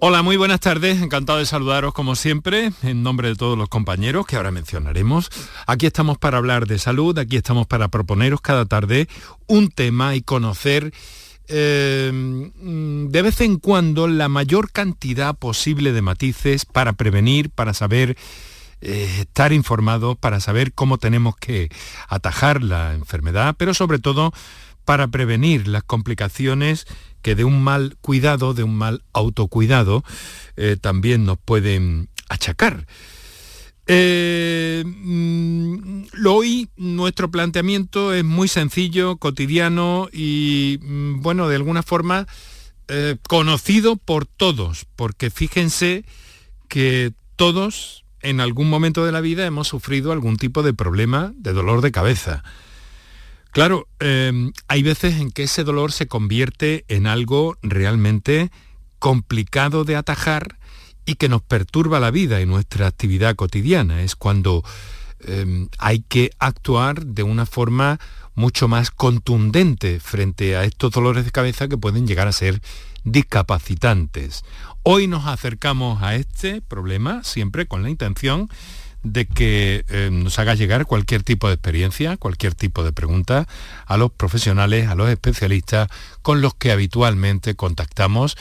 Hola, muy buenas tardes. Encantado de saludaros como siempre, en nombre de todos los compañeros que ahora mencionaremos. Aquí estamos para hablar de salud, aquí estamos para proponeros cada tarde un tema y conocer eh, de vez en cuando la mayor cantidad posible de matices para prevenir, para saber eh, estar informados, para saber cómo tenemos que atajar la enfermedad, pero sobre todo para prevenir las complicaciones que de un mal cuidado, de un mal autocuidado, eh, también nos pueden achacar. Eh, mm, hoy nuestro planteamiento es muy sencillo, cotidiano y, mm, bueno, de alguna forma eh, conocido por todos, porque fíjense que todos en algún momento de la vida hemos sufrido algún tipo de problema de dolor de cabeza. Claro, em, hay veces en que ese dolor se convierte en algo realmente complicado de atajar y que nos perturba la vida y nuestra actividad cotidiana. Es cuando em, hay que actuar de una forma mucho más contundente frente a estos dolores de cabeza que pueden llegar a ser discapacitantes. Hoy nos acercamos a este problema siempre con la intención de que eh, nos haga llegar cualquier tipo de experiencia, cualquier tipo de pregunta a los profesionales, a los especialistas con los que habitualmente contactamos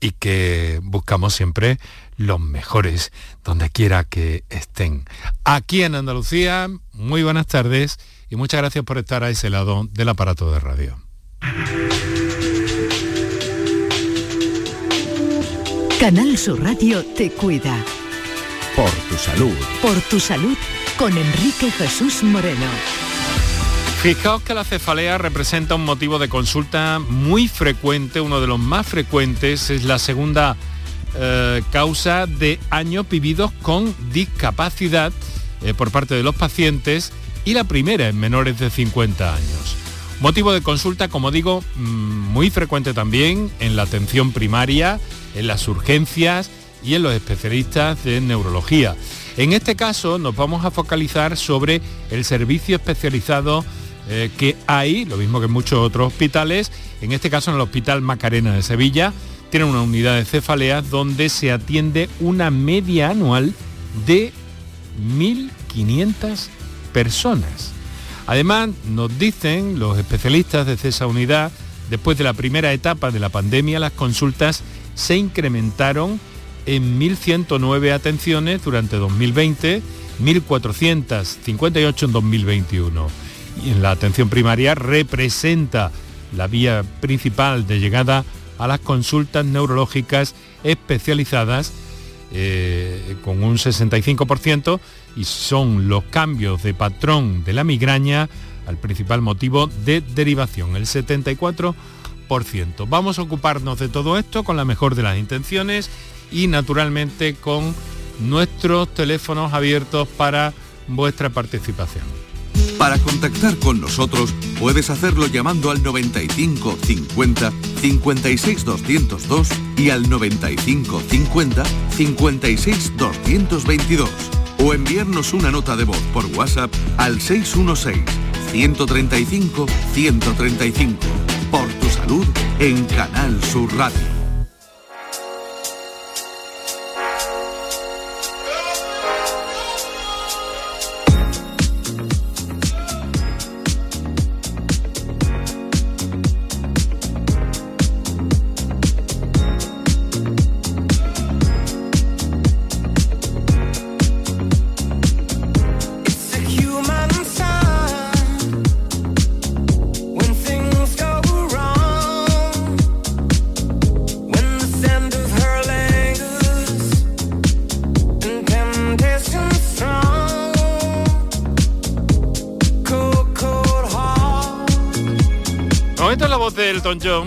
y que buscamos siempre los mejores donde quiera que estén. Aquí en Andalucía, muy buenas tardes y muchas gracias por estar a ese lado del aparato de radio. Canal Sur Radio te cuida. Por tu salud. Por tu salud con Enrique Jesús Moreno. Fijaos que la cefalea representa un motivo de consulta muy frecuente, uno de los más frecuentes, es la segunda eh, causa de años vividos con discapacidad eh, por parte de los pacientes y la primera en menores de 50 años. Motivo de consulta, como digo, mm, muy frecuente también en la atención primaria, en las urgencias y en los especialistas de neurología. En este caso nos vamos a focalizar sobre el servicio especializado eh, que hay, lo mismo que en muchos otros hospitales, en este caso en el Hospital Macarena de Sevilla, tiene una unidad de cefaleas donde se atiende una media anual de 1.500 personas. Además, nos dicen los especialistas de esa unidad, después de la primera etapa de la pandemia, las consultas se incrementaron en 1.109 atenciones durante 2020, 1.458 en 2021. Y en la atención primaria representa la vía principal de llegada a las consultas neurológicas especializadas eh, con un 65% y son los cambios de patrón de la migraña al principal motivo de derivación, el 74%. Vamos a ocuparnos de todo esto con la mejor de las intenciones y naturalmente con nuestros teléfonos abiertos para vuestra participación. Para contactar con nosotros puedes hacerlo llamando al 95 50 56 202 y al 95 50 56 222 o enviarnos una nota de voz por WhatsApp al 616 135 135 por tu salud en Canal Sur Radio.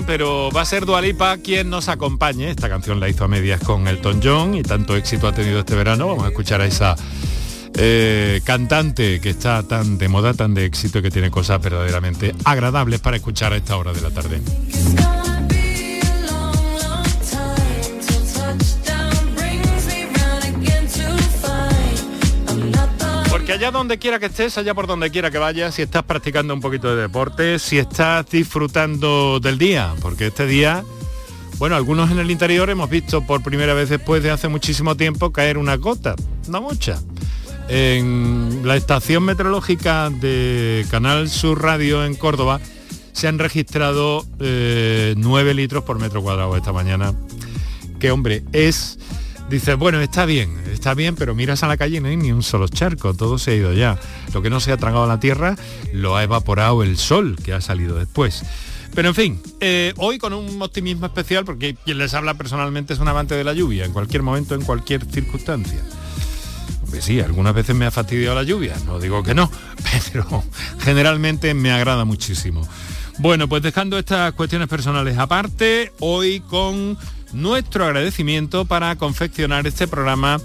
Pero va a ser Dualipa quien nos acompañe. Esta canción la hizo a medias con Elton John y tanto éxito ha tenido este verano. Vamos a escuchar a esa eh, cantante que está tan de moda, tan de éxito que tiene cosas verdaderamente agradables para escuchar a esta hora de la tarde. Allá donde quiera que estés, allá por donde quiera que vayas, si estás practicando un poquito de deporte, si estás disfrutando del día, porque este día, Bueno, algunos en el interior hemos visto por primera vez después de hace muchísimo tiempo caer una gota, no mucha. En la estación meteorológica de Canal Sur Radio en Córdoba se han registrado 9 eh, litros por metro cuadrado esta mañana. Que hombre, es... Dice, bueno, está bien, está bien, pero miras a la calle y no hay ni un solo charco, todo se ha ido ya. Lo que no se ha tragado la tierra lo ha evaporado el sol que ha salido después. Pero en fin, eh, hoy con un optimismo especial, porque quien les habla personalmente es un amante de la lluvia, en cualquier momento, en cualquier circunstancia. Pues sí, algunas veces me ha fastidiado la lluvia, no digo que no, pero generalmente me agrada muchísimo. Bueno, pues dejando estas cuestiones personales aparte, hoy con nuestro agradecimiento para confeccionar este programa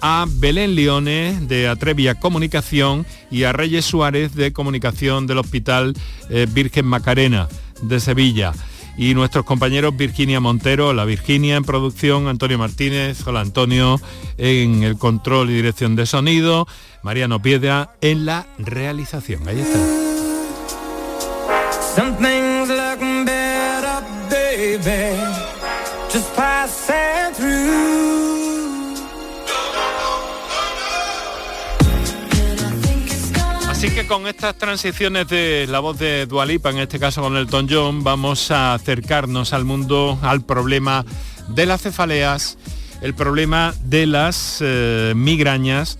a Belén Leones de Atrevia Comunicación y a Reyes Suárez de Comunicación del Hospital eh, Virgen Macarena de Sevilla. Y nuestros compañeros Virginia Montero, la Virginia en producción, Antonio Martínez, hola Antonio en el control y dirección de sonido, Mariano Piedra en la realización. Ahí está. Así que con estas transiciones de la voz de Dualipa, en este caso con el John, vamos a acercarnos al mundo, al problema de las cefaleas, el problema de las eh, migrañas.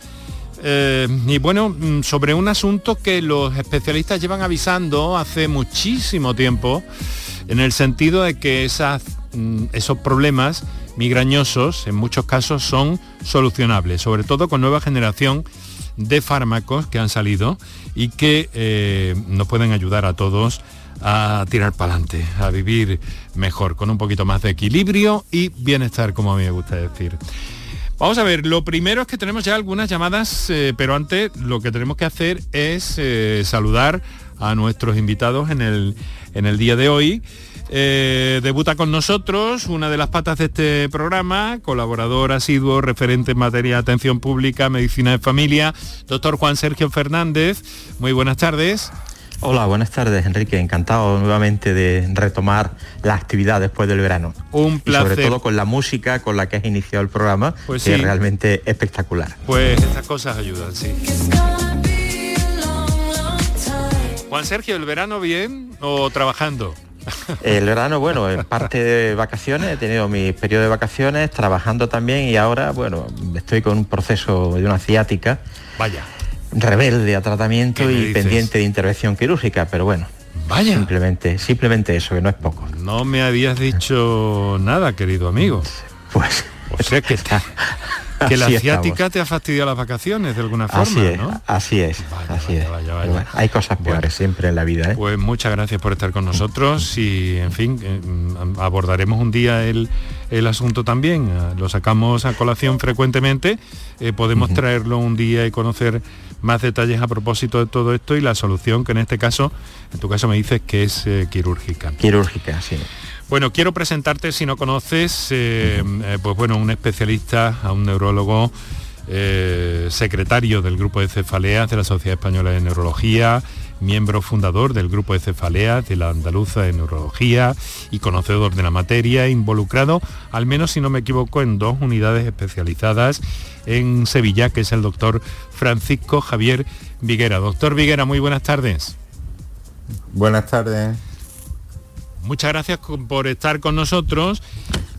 Eh, y bueno, mm, sobre un asunto que los especialistas llevan avisando hace muchísimo tiempo, en el sentido de que esas, esos problemas migrañosos en muchos casos son solucionables, sobre todo con nueva generación de fármacos que han salido y que eh, nos pueden ayudar a todos a tirar para adelante, a vivir mejor, con un poquito más de equilibrio y bienestar, como a mí me gusta decir. Vamos a ver, lo primero es que tenemos ya algunas llamadas, eh, pero antes lo que tenemos que hacer es eh, saludar a nuestros invitados en el, en el día de hoy. Eh, debuta con nosotros una de las patas de este programa, colaborador asiduo, referente en materia de atención pública, medicina de familia, doctor Juan Sergio Fernández. Muy buenas tardes. Hola, buenas tardes, Enrique. Encantado nuevamente de retomar la actividad después del verano. Un placer. sobre todo con la música con la que has iniciado el programa, pues que es realmente espectacular. Pues estas cosas ayudan, sí. Juan Sergio, ¿el verano bien o trabajando? El verano, bueno, en parte de vacaciones, he tenido mi periodo de vacaciones, trabajando también y ahora, bueno, estoy con un proceso de una ciática. Vaya. Rebelde a tratamiento y pendiente de intervención quirúrgica, pero bueno. Vaya. Simplemente, simplemente eso, que no es poco. No me habías dicho nada, querido amigo. Pues. O sea que está. que la asiática te ha fastidiado las vacaciones de alguna forma, así es, ¿no? Así es, así es. hay cosas peores siempre en la vida. ¿eh? Pues muchas gracias por estar con nosotros y, en fin, eh, abordaremos un día el, asunto también. Lo sacamos a colación frecuentemente. Eh, podemos traerlo un día y conocer más detalles a propósito de todo esto y la solución que en este caso, en tu caso me dices que es quirúrgica. Quirúrgica, sí. Bueno, quiero presentarte, si no conoces, eh, eh, pues bueno, un especialista, a un neurólogo, eh, secretario del Grupo de Cefaleas de la Sociedad Española de Neurología, miembro fundador del Grupo de Cefaleas de la Andaluza de Neurología y conocedor de la materia, involucrado, al menos si no me equivoco, en dos unidades especializadas en Sevilla, que es el doctor Francisco Javier Viguera. Doctor Viguera, muy buenas tardes. Buenas tardes muchas gracias por estar con nosotros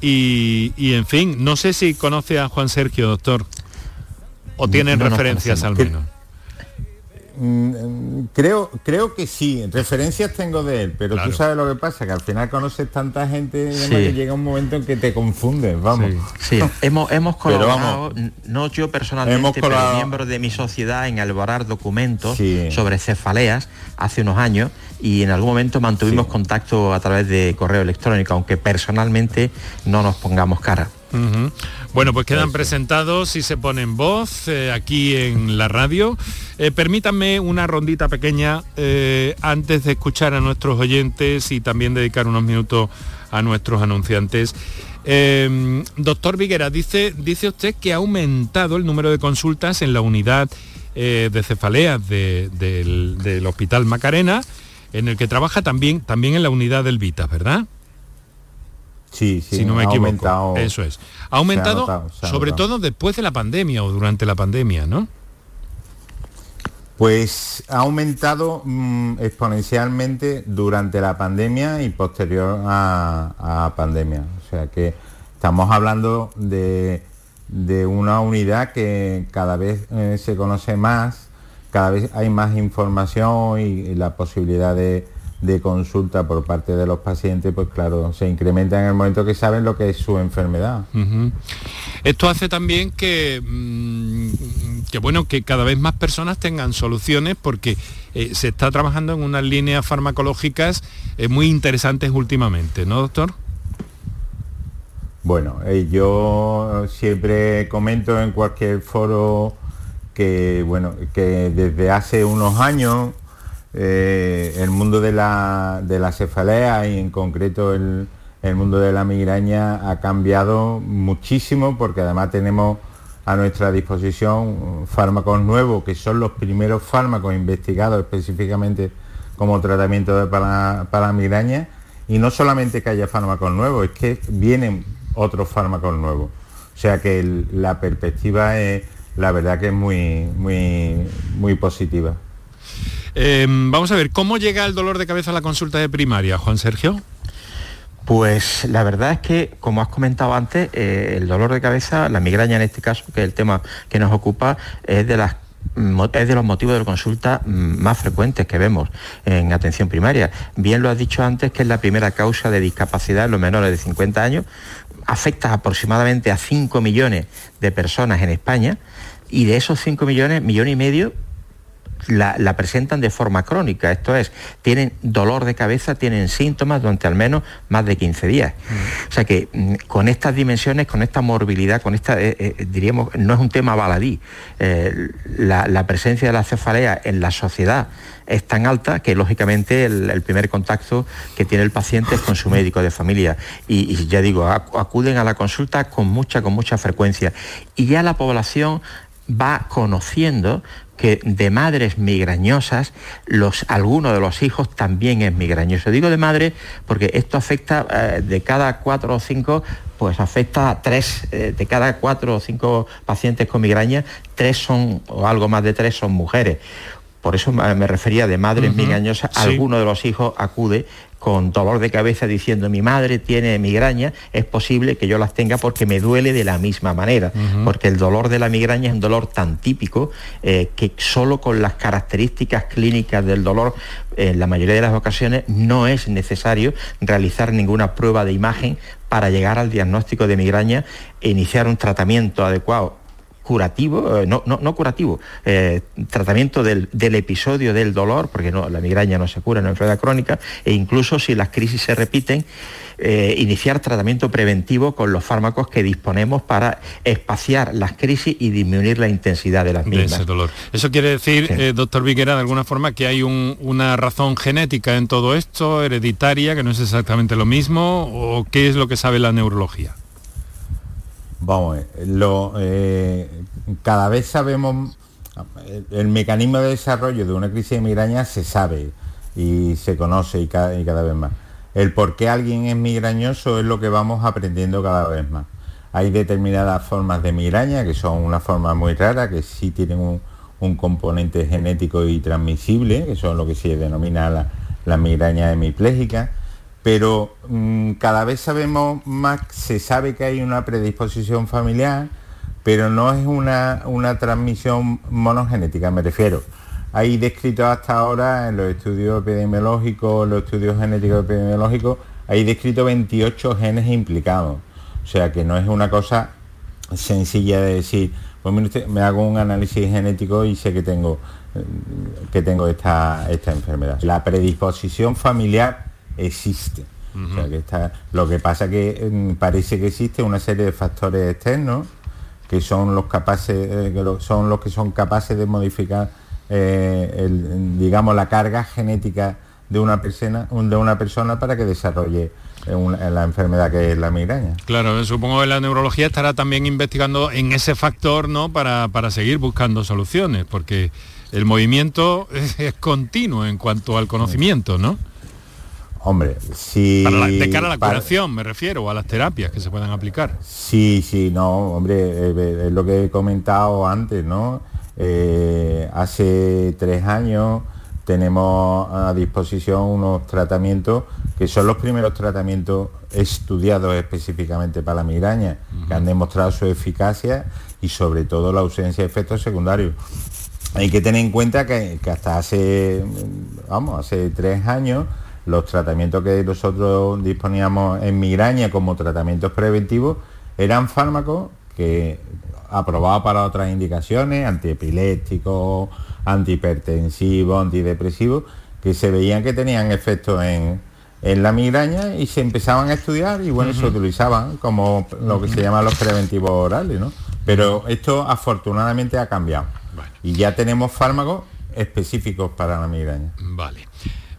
y, en fin, no sé si conoce a Juan Sergio, doctor, o tienen referencias al menos. Mm, creo, creo que sí, referencias tengo de él, pero tú sabes lo que pasa, que al final conoces tanta gente y que llega un momento en que te confundes, vamos. Sí, hemos, hemos colaborado, no yo personalmente, pero miembros de mi sociedad en elaborar documentos sobre cefaleas hace unos años y en algún momento mantuvimos contacto a través de correo electrónico, aunque personalmente no nos pongamos cara. Bueno, pues quedan presentados y se ponen voz eh, aquí en la radio. Eh, permítanme una rondita pequeña eh, antes de escuchar a nuestros oyentes y también dedicar unos minutos a nuestros anunciantes. doctor Viguera, dice, dice usted que ha aumentado el número de consultas en la unidad de cefaleas del, del Hospital Macarena en el que trabaja también, también en la unidad del Vita, ¿verdad? Sí, sí, si no me equivoco. Eso es. Ha aumentado, sobre todo después de la pandemia o durante la pandemia, ¿no? Pues ha aumentado mm, exponencialmente durante la pandemia y posterior a, a, pandemia. O sea que estamos hablando de, una unidad que cada vez eh, se conoce más, cada vez hay más información y la posibilidad de, de consulta por parte de los pacientes, pues claro, se incrementa en el momento que saben lo que es su enfermedad. Esto hace también que, mm, que, bueno, que cada vez más personas tengan soluciones porque eh, se está trabajando en unas líneas farmacológicas eh, muy interesantes últimamente, ¿no, doctor? Bueno, eh, yo siempre comento en cualquier foro que, bueno, que desde hace unos años eh, el mundo de la, cefalea y en concreto el, mundo de la migraña ha cambiado muchísimo porque además tenemos a nuestra disposición fármacos nuevos que son los primeros fármacos investigados específicamente como tratamiento para, la migraña y no solamente que haya fármacos nuevos, es que vienen otros fármacos nuevos. O sea que la perspectiva es la verdad que es muy, muy, muy positiva. Em, vamos a ver, ¿cómo llega el dolor de cabeza a la consulta de primaria, Juan Sergio? Pues la verdad es que, como has comentado antes, eh, el dolor de cabeza, la migraña en este caso, que es el tema que nos ocupa, es de los motivos de la consulta más frecuentes que vemos en atención primaria. Bien lo has dicho antes que es la primera causa de discapacidad en los menores de 50 años, afecta aproximadamente a 5 millones de personas en España y de esos 5 millones, millón y medio la, presentan de forma crónica, esto es, tienen dolor de cabeza, tienen síntomas durante al menos más de 15 días. Mm. O sea que mm, con estas dimensiones, con esta morbilidad, con esta, eh, eh, diríamos, no es un tema baladí, eh, la, presencia de la cefalea en la sociedad es tan alta que lógicamente el, primer contacto que tiene el paciente es con su médico de familia y, y, ya digo, acuden a la consulta con mucha, con mucha frecuencia y ya la población va conociendo que de madres migrañosas, los, alguno de los hijos también es migrañoso. Digo de madre porque esto afecta eh, de cada cuatro o cinco, pues afecta a tres, eh, de cada cuatro o cinco pacientes con migraña, tres son, o algo más de tres son mujeres. Por eso me refería de madres migrañosas, alguno de los hijos acude con dolor de cabeza diciendo mi madre tiene migraña, es posible que yo las tenga porque me duele de la misma manera, porque el dolor de la migraña es un dolor tan típico eh, que solo con las características clínicas del dolor, en la mayoría de las ocasiones, no es necesario realizar ninguna prueba de imagen para llegar al diagnóstico de migraña e iniciar un tratamiento adecuado curativo, eh, no, no, curativo, eh, tratamiento del, episodio del dolor, porque no, la migraña no se cura en una enfermedad crónica, e incluso si las crisis se repiten, eh, iniciar tratamiento preventivo con los fármacos que disponemos para espaciar las crisis y disminuir la intensidad de las mismas. ese dolor. Eso quiere decir, doctor Viguera, de alguna forma que hay una razón genética en todo esto, hereditaria, que no es exactamente lo mismo, o qué es lo que sabe la neurología. Vamos, lo, eh, cada vez sabemos, el, mecanismo de desarrollo de una crisis de migraña se sabe y se conoce y cada, vez más. El por qué alguien es migrañoso es lo que vamos aprendiendo cada vez más. Hay determinadas formas de migraña que son una forma muy rara, que sí tienen un, componente genético y transmisible, que son lo que se denomina la, la migraña hemipléjica pero mm, cada vez sabemos más, se sabe que hay una predisposición familiar, pero no es una, transmisión monogenética, me refiero. Hay descrito hasta ahora en los estudios epidemiológicos, los estudios genéticos epidemiológicos, hay descrito 28 genes implicados. O sea que no es una cosa sencilla de decir, pues me hago un análisis genético y sé que tengo, eh, que tengo esta, esta enfermedad. La predisposición familiar existe. que está, lo que pasa que mm, parece que existe una serie de factores externos que son los capaces, eh, que son los que son capaces de modificar, eh, digamos, la carga genética de una persona, de una persona para que desarrolle eh, la enfermedad que es la migraña. Claro, supongo que la neurología estará también investigando en ese factor, ¿no? Para, para seguir buscando soluciones, porque el movimiento es, es continuo en cuanto al conocimiento, ¿no? Hombre, si... de cara a la curación, me refiero, a las terapias que se puedan aplicar. Sí, sí, no, hombre, es lo que he comentado antes, ¿no? Eh, hace tres años tenemos a disposición unos tratamientos que son los primeros tratamientos estudiados específicamente para la migraña, que han demostrado su eficacia y sobre todo la ausencia de efectos secundarios. Hay que tener en cuenta que, que hasta hace, vamos, hace tres años los tratamientos que nosotros disponíamos en migraña como tratamientos preventivos eran fármacos que aprobados para otras indicaciones, antiepilépticos, antihipertensivos, antidepresivos, que se veían que tenían efectos en, la migraña y se empezaban a estudiar y bueno, se utilizaban como lo que se llaman los preventivos orales, ¿no? Pero esto afortunadamente ha cambiado. Y ya tenemos fármacos específicos para la migraña. Vale.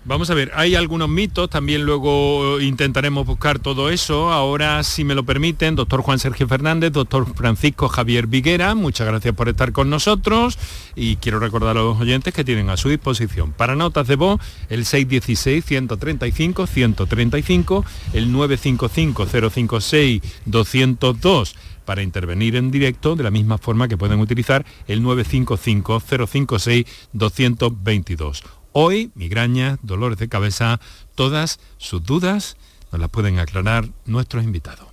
Vamos a ver, hay algunos mitos, también luego intentaremos buscar todo eso. Ahora, si me lo permiten, doctor Juan Sergio Fernández, doctor Francisco Javier Viguera, muchas gracias por estar con nosotros y quiero recordar a los oyentes que tienen a su disposición para notas de voz el 616-135-135, el 955-056-202 para intervenir en directo de la misma forma que pueden utilizar el 955-056-222 Hoy, migraña, dolores de cabeza, todas sus dudas nos las pueden aclarar nuestros invitados.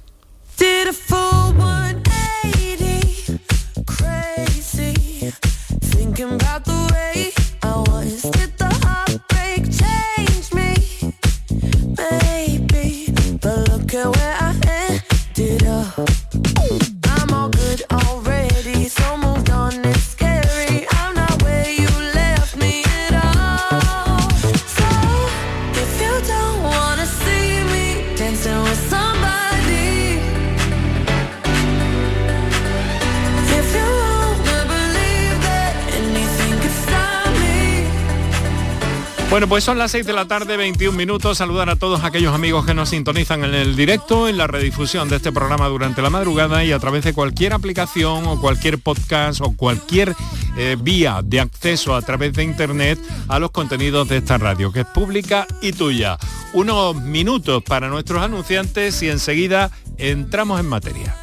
Bueno, pues son las 6 de la tarde, 21 minutos. Saludar a todos aquellos amigos que nos sintonizan en el directo, en la redifusión de este programa durante la madrugada y a través de cualquier aplicación o cualquier podcast o cualquier eh, vía de acceso a través de internet a los contenidos de esta radio, que es pública y tuya. Unos minutos para nuestros anunciantes y enseguida entramos en materia.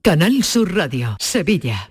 Canal Sur Radio, Sevilla.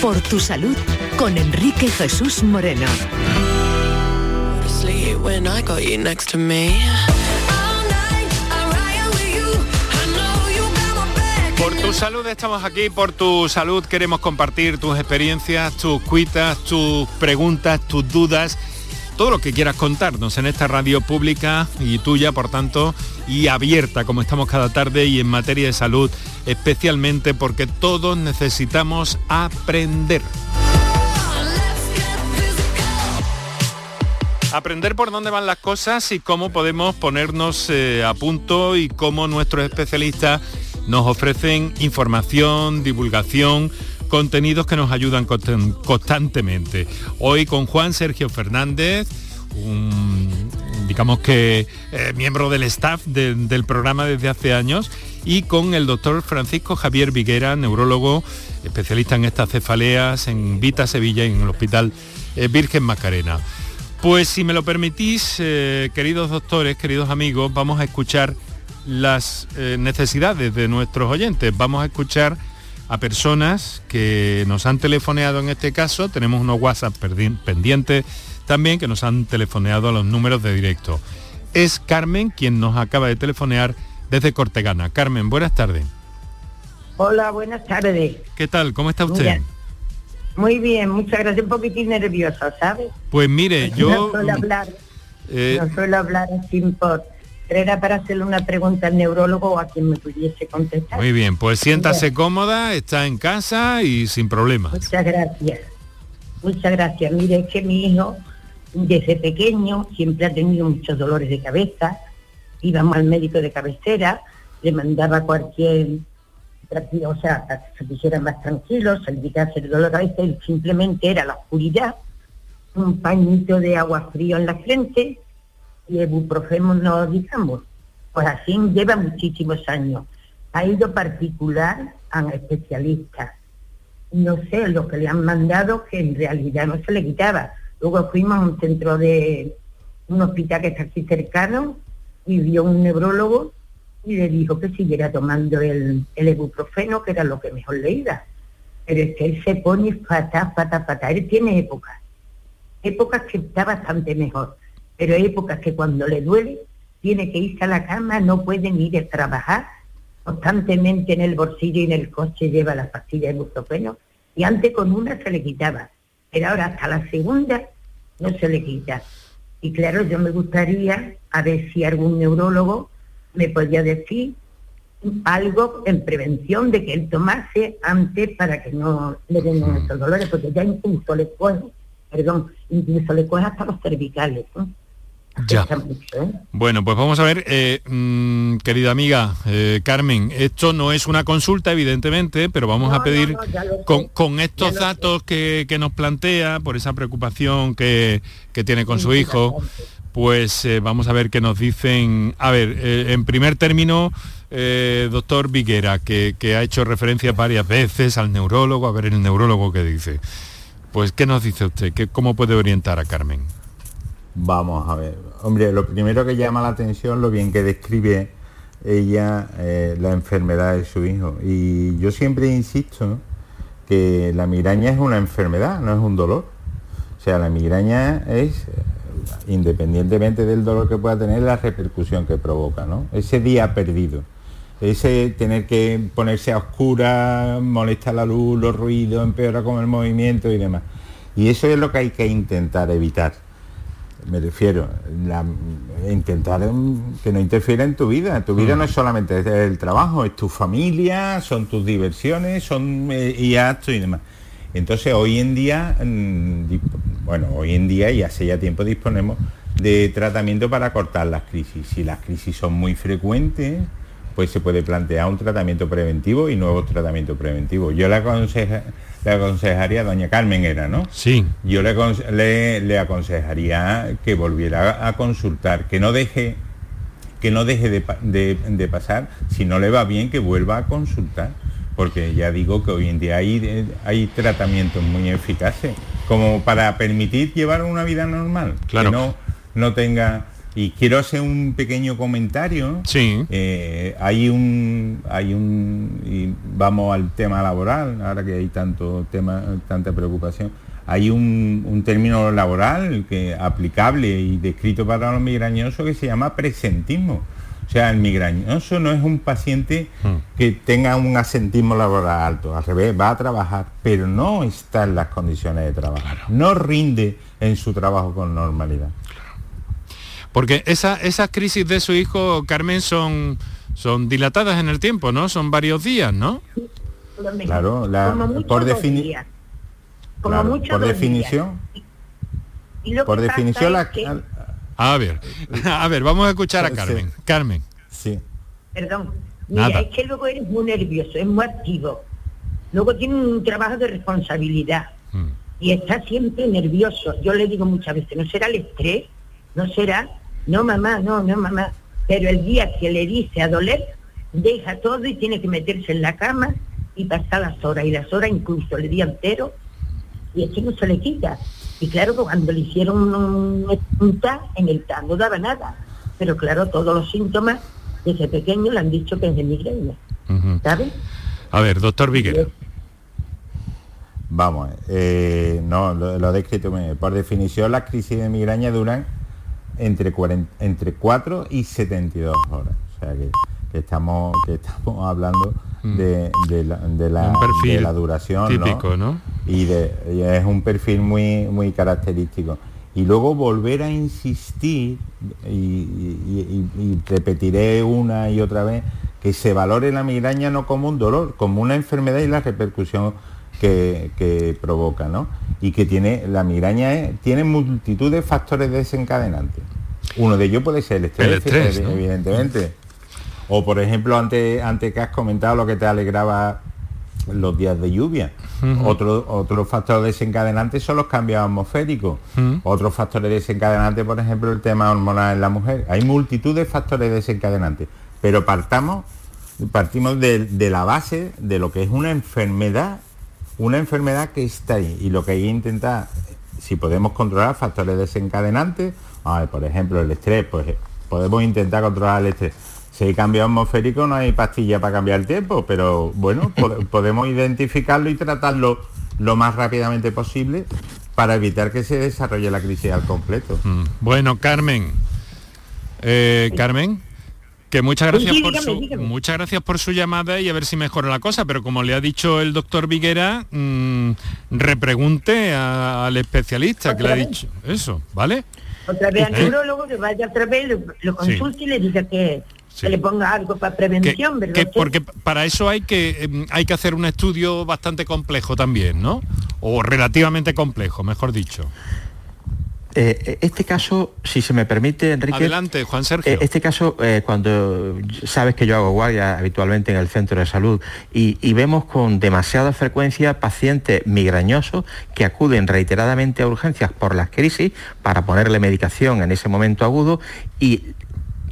Por tu salud con Enrique Jesús Moreno. Por tu salud estamos aquí, por tu salud queremos compartir tus experiencias, tus cuitas, tus preguntas, tus dudas todo lo que quieras contarnos en esta radio pública y tuya, por tanto, y abierta como estamos cada tarde y en materia de salud, especialmente porque todos necesitamos aprender. Aprender por dónde van las cosas y cómo podemos ponernos eh, a punto y cómo nuestros especialistas nos ofrecen información, divulgación, contenidos que nos ayudan constantemente. Hoy con Juan Sergio Fernández, digamos que eh, miembro del staff del programa desde hace años, y con el doctor Francisco Javier Viguera, neurólogo, especialista en estas cefaleas en Vita Sevilla y en el Hospital eh, Virgen Macarena. Pues si me lo permitís, eh, queridos doctores, queridos amigos, vamos a escuchar las necesidades de nuestros oyentes. Vamos a escuchar a personas que nos han telefoneado en este caso, tenemos unos WhatsApp pendientes también que nos han telefoneado a los números de directo. Es Carmen quien nos acaba de telefonear desde Cortegana. Carmen, buenas tardes. Hola, buenas tardes. ¿Qué tal? ¿Cómo está usted? muy bien, muchas gracias. Un poquitín nerviosa, ¿sabes? Pues mire, yo... No suelo hablar, eh, no suelo hablar sin por... Era para hacerle una pregunta al neurólogo o a quien me pudiese contestar. Muy bien, pues siéntase cómoda, está en casa y sin problemas. Muchas gracias. Muchas gracias. Mire, es que mi hijo desde pequeño siempre ha tenido muchos dolores de cabeza, íbamos al médico de cabecera, le mandaba cualquier, o sea, que se pusiera más tranquilo, se le quitase el dolor de cabeza, y simplemente era la oscuridad, un pañito de agua frío en la frente y ibuprofeno no digamos. Pues así lleva muchísimos años. Ha ido particular a especialistas. No sé, lo que le han mandado que en realidad no se le quitaba Luego fuimos a un centro de un hospital que está aquí cercano y vio un neurólogo y le dijo que siguiera tomando el, el ibuprofeno, que era lo que mejor le iba. Pero es que él se pone fatal, fatal, fatal. Él tiene épocas. Épocas que está bastante mejor. Pero épocas que cuando le duele, tiene que irse a la cama, no puede ni ir a trabajar. Constantemente en el bolsillo y en el coche lleva la pastilla de ibuprofeno. Y antes con una se le quitaba pero ahora hasta la segunda no se le quita. Y claro, yo me gustaría a ver si algún neurólogo me podía decir algo en prevención de que él tomase antes para que no le den estos dolores, porque ya incluso le coge, perdón, incluso le coge hasta los cervicales. Ya. ¿eh? Bueno, pues vamos a ver, eh, mm, querida amiga eh, Carmen, esto no es una consulta, evidentemente, pero vamos a pedir con, estos datos que, nos plantea, por esa preocupación que, tiene con su hijo, pues vamos a ver qué nos dicen. A ver, en primer término, doctor Viguera, que, ha hecho referencia varias veces al neurólogo, a ver el neurólogo que dice. Pues, ¿qué nos dice usted? ¿Qué, ¿Cómo puede orientar a Carmen? Vamos a ver. Hombre, lo primero que llama la atención lo bien que describe ella eh, la enfermedad de su hijo. Y yo siempre insisto que la migraña es una enfermedad, no es un dolor. O sea, la migraña es, independientemente del dolor que pueda tener, la repercusión que provoca, ¿no? Ese día perdido, ese tener que ponerse a oscura, molesta la luz, los ruidos, empeora con el movimiento y demás. Y eso es lo que hay que intentar evitar me refiero, intentar que no interfiera en tu vida. Tu vida no es solamente el trabajo, es tu familia, son tus diversiones, son eh, y actos y demás. Entonces hoy en día, mm, bueno, hoy en día y hace ya tiempo disponemos de tratamiento para cortar las crisis. Si las crisis son muy frecuentes, pues se puede plantear un tratamiento preventivo y nuevos tratamientos preventivos. Yo le, aconsejaría, doña Carmen era, ¿no? Sí. Yo le, le, aconsejaría que volviera a consultar, que no deje que no deje de, pasar, si no le va bien, que vuelva a consultar, porque ya digo que hoy en día hay, hay tratamientos muy eficaces, como para permitir llevar una vida normal, claro. que no, no tenga y quiero hacer un pequeño comentario. Sí. Eh, hay un, hay un, y vamos al tema laboral, ahora que hay tanto tema, tanta preocupación. Hay un, término laboral que aplicable y descrito para los migrañosos que se llama presentismo. O sea, el migrañoso no es un paciente hmm. que tenga un asentismo laboral alto, al revés, va a trabajar, pero no está en las condiciones de trabajo, no rinde en su trabajo con normalidad. Porque esa, esas crisis de su hijo, Carmen, son, son dilatadas en el tiempo, ¿no? Son varios días, ¿no? Claro, por, definición por definición. por definición la... A ver, a ver, vamos a escuchar a Carmen. Carmen. Sí. Perdón. Mira, es que luego eres muy nervioso, es muy activo. Luego tiene un trabajo de responsabilidad. Mm. Y está siempre nervioso. Yo le digo muchas veces, ¿no será el estrés? ¿No será? No mamá, no, no mamá. Pero el día que le dice a doler, deja todo y tiene que meterse en la cama y pasar las horas. Y las horas incluso el día entero. Y así no se le quita. Y claro que cuando le hicieron un, un, en el TAC no daba nada. Pero claro, todos los síntomas desde pequeño le han dicho que es de migraña. ¿Sabes? A ver, doctor Viguera. Vamos, eh, no, lo, lo descrito por definición las crisis de migraña duran entre, entre 4 y 72 horas. O sea que, estamos, que estamos hablando mm. de, la, de, la, duración. Típico, ¿no? Y, de, es un perfil muy, muy característico. Y luego volver a insistir, y repetiré una y otra vez, que se valore la migraña no como un dolor, como una enfermedad y la repercusión que, provoca, ¿no? Y que tiene, la migraña tiene multitud de factores desencadenantes. Uno de ellos puede ser el estrés, evidentemente. O por ejemplo, antes, antes que has comentado lo que te alegraba los días de lluvia. otro, otro factor desencadenante son los cambios atmosféricos. Otros factores desencadenantes, por ejemplo, el tema hormonal en la mujer. Hay multitud de factores desencadenantes. Pero partamos, partimos de la base de lo que es una enfermedad una enfermedad que está ahí y lo que hay que intentar, si podemos controlar factores desencadenantes, por ejemplo el estrés, pues podemos intentar controlar el estrés. Si hay cambio atmosférico no hay pastilla para cambiar el tiempo, pero bueno, podemos identificarlo y tratarlo lo más rápidamente posible para evitar que se desarrolle la crisis al completo. Mm. Bueno, Carmen. Eh, Carmen. Que muchas gracias, por su, muchas gracias por su llamada y a ver si mejora la cosa, pero como le ha dicho el doctor Viguera, mm, repregunte al especialista que le ha dicho eso, ¿vale? Otra vez al ¿Eh? neurólogo que vaya otra vez, lo, consulte y le diga que, le ponga algo para prevención, ¿verdad? porque para eso hay que, em, hay que hacer un estudio bastante complejo también, ¿no? O relativamente complejo, mejor dicho. Eh, este caso, si se me permite, Enrique. Adelante, Juan Sergio. Eh, este caso, eh, cuando sabes que yo hago guardia habitualmente en el centro de salud y, y, vemos con demasiada frecuencia pacientes migrañosos que acuden reiteradamente a urgencias por las crisis para ponerle medicación en ese momento agudo y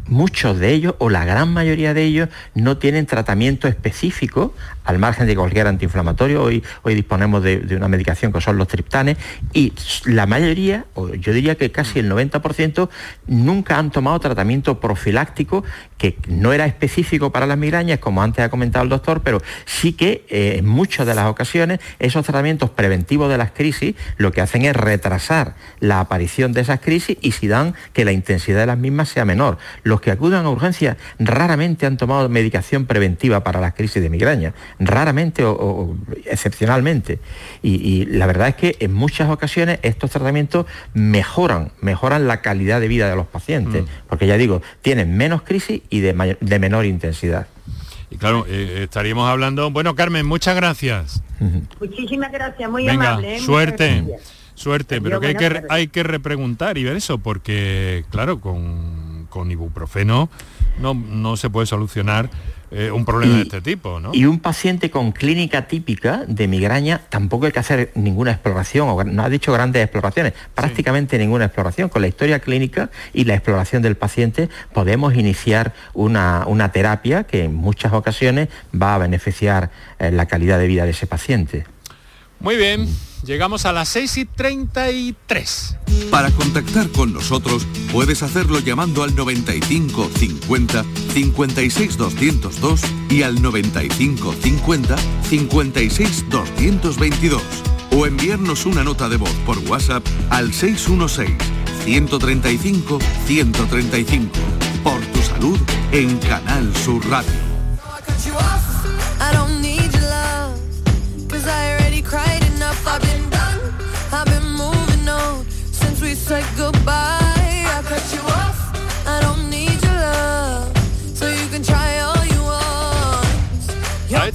muchos de ellos o la gran mayoría de ellos no tienen tratamiento específico al margen de cualquier antiinflamatorio. Hoy, hoy disponemos de, una medicación que son los triptanes y la mayoría, o yo diría que casi el 90%, nunca han tomado tratamiento profiláctico que no era específico para las migrañas, como antes ha comentado el doctor, pero sí que eh, en muchas de las ocasiones esos tratamientos preventivos de las crisis lo que hacen es retrasar la aparición de esas crisis y si dan que la intensidad de las mismas sea menor. Los que acuden a urgencias raramente han tomado medicación preventiva para las crisis de migraña raramente o, excepcionalmente. Y, la verdad es que en muchas ocasiones estos tratamientos mejoran, mejoran la calidad de vida de los pacientes, mm. porque ya digo, tienen menos crisis y de, de menor intensidad. Y claro, eh, estaríamos hablando... Bueno, Carmen, muchas gracias. Muchísimas gracias, muy amable. ¿eh? Suerte. Suerte, pero que hay, que hay que repreguntar y ver eso, porque claro, con, con ibuprofeno no, no se puede solucionar eh, un problema de este tipo, ¿no? Y un paciente con clínica típica de migraña tampoco hay que hacer ninguna exploración, o no ha dicho grandes exploraciones, prácticamente ninguna exploración. Con la historia clínica y la exploración del paciente podemos iniciar una, terapia que en muchas ocasiones va a beneficiar eh, la calidad de vida de ese paciente. Muy bien. Llegamos a las 6 y 33. Para contactar con nosotros puedes hacerlo llamando al 95 50 56 202 y al 95 50 56 222 o enviarnos una nota de voz por WhatsApp al 616 135 135 por tu salud en Canal Sur Radio.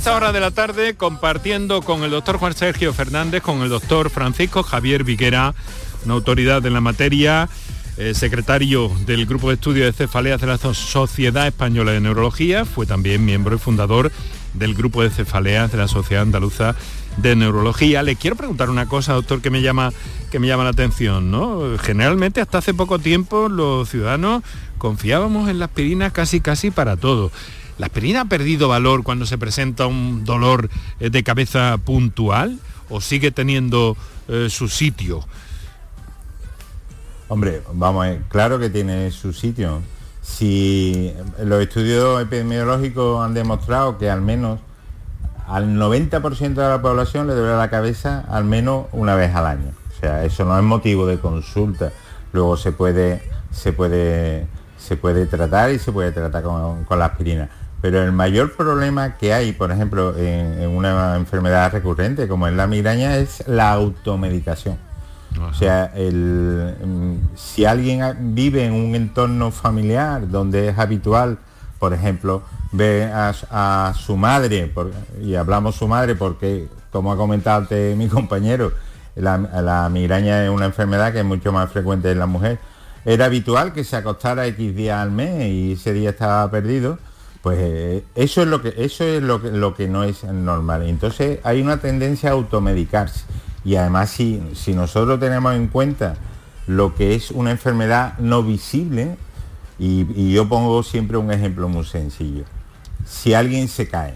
Esta hora de la tarde compartiendo con el doctor Juan Sergio Fernández, con el doctor Francisco Javier Viguera, una autoridad en la materia, eh, secretario del Grupo de Estudios de Cefaleas de la Sociedad Española de Neurología, fue también miembro y fundador del Grupo de Cefaleas de la Sociedad Andaluza de neurología. Le quiero preguntar una cosa, doctor, que me llama, que me llama la atención, ¿no? Generalmente hasta hace poco tiempo los ciudadanos confiábamos en la aspirina casi casi para todo. ¿La aspirina ha perdido valor cuando se presenta un dolor eh, de cabeza puntual o sigue teniendo eh, su sitio? Hombre, vamos, claro que tiene su sitio. Si los estudios epidemiológicos han demostrado que al menos al 90% de la población le duele la cabeza al menos una vez al año. O sea, eso no es motivo de consulta. Luego se puede, se puede, se puede tratar y se puede tratar con, la aspirina. Pero el mayor problema que hay, por ejemplo, en, una enfermedad recurrente como es la migraña, es la automedicación. O sea, si alguien vive en un entorno familiar donde es habitual, por ejemplo, ve a, su madre, y hablamos su madre porque, como ha comentado mi compañero, la, migraña es una enfermedad que es mucho más frecuente en la mujer. Era habitual que se acostara X días al mes y ese día estaba perdido. Pues eh, eso es lo que eso es lo que, lo que no es normal. Entonces hay una tendencia a automedicarse. Y además si, si nosotros tenemos en cuenta lo que es una enfermedad no visible, y yo pongo siempre un ejemplo muy sencillo si alguien se cae,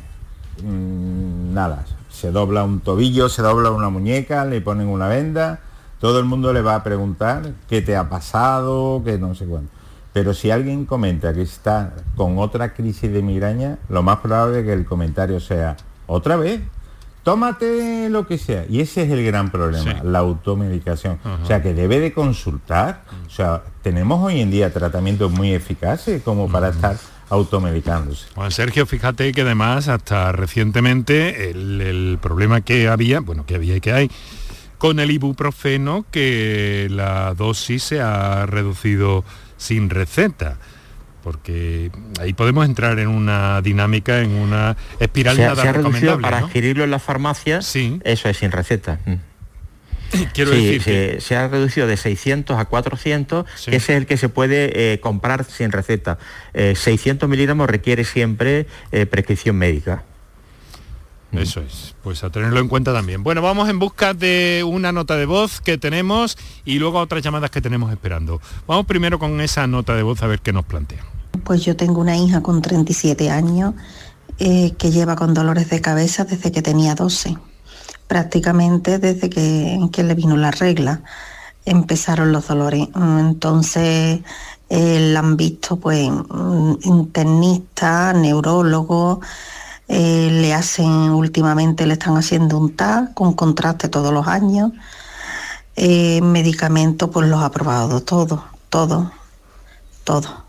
mm, nada, se dobla un tobillo, se dobla una muñeca, le ponen una venda, todo el mundo le va a preguntar qué te ha pasado, qué no sé cuánto. Pero si alguien comenta que está con otra crisis de migraña, lo más probable es que el comentario sea, otra vez, tómate lo que sea. Y ese es el gran problema, la automedicación. O sea, que debe de consultar. O sea, tenemos hoy en día tratamientos muy eficaces como para estar automedicándose. Juan Sergio, fíjate que además hasta recientemente el, problema que había, bueno, que había y que hay, con el ibuprofeno, que la dosis se ha reducido sin receta porque ahí podemos entrar en una dinámica, en una espiral se, nada se ha para adquirirlo en las farmacias, sí. eso es sin receta. Mm. Quiero decir se, ha reducido de 600 a 400, ese es el que se puede eh, comprar sin receta. 600 eh, miligramos requiere siempre eh, prescripción médica. Mm. Eso es, pues a tenerlo en cuenta también. Bueno, vamos en busca de una nota de voz que tenemos y luego otras llamadas que tenemos esperando. Vamos primero con esa nota de voz a ver qué nos plantea. Pues yo tengo una hija con 37 años que lleva con dolores de cabeza desde que tenía 12 prácticamente desde que, le vino la regla empezaron los dolores. Entonces eh, la han visto pues internista, neurólogo, eh, le hacen últimamente le están haciendo un TAC con contraste todos los años. Eh, medicamentos pues los ha probado todo, todo, todo.